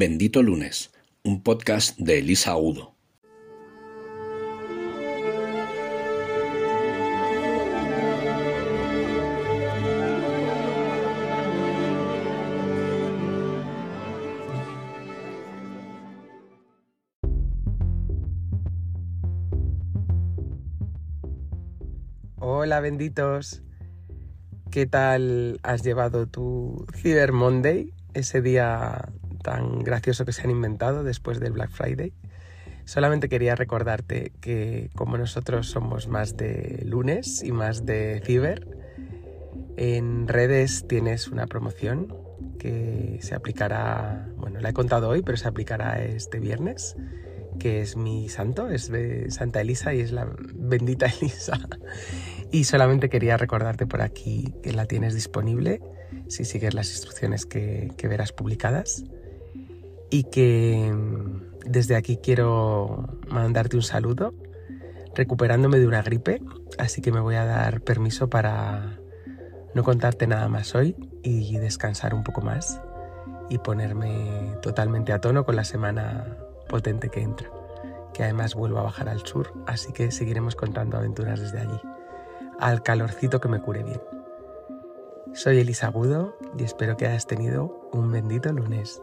Bendito Lunes, un podcast de Elisa Agudo. Hola benditos, ¿qué tal has llevado tu Cyber Monday? Ese día tan gracioso que se han inventado después del Black Friday. Solamente quería recordarte que como nosotros somos más de lunes y más de ciber, en redes tienes una promoción que se aplicará, bueno, la he contado hoy, pero se aplicará este viernes, que es mi santo, es de Santa Elisa y es la bendita Elisa. Y solamente quería recordarte por aquí que la tienes disponible si sigues las instrucciones que, que verás publicadas y que mm, desde aquí quiero mandarte un saludo recuperándome de una gripe, así que me voy a dar permiso para no contarte nada más hoy y descansar un poco más y ponerme totalmente a tono con la semana potente que entra, que además vuelvo a bajar al sur, así que seguiremos contando aventuras desde allí, al calorcito que me cure bien. Soy Elisa Agudo y espero que hayas tenido un bendito lunes.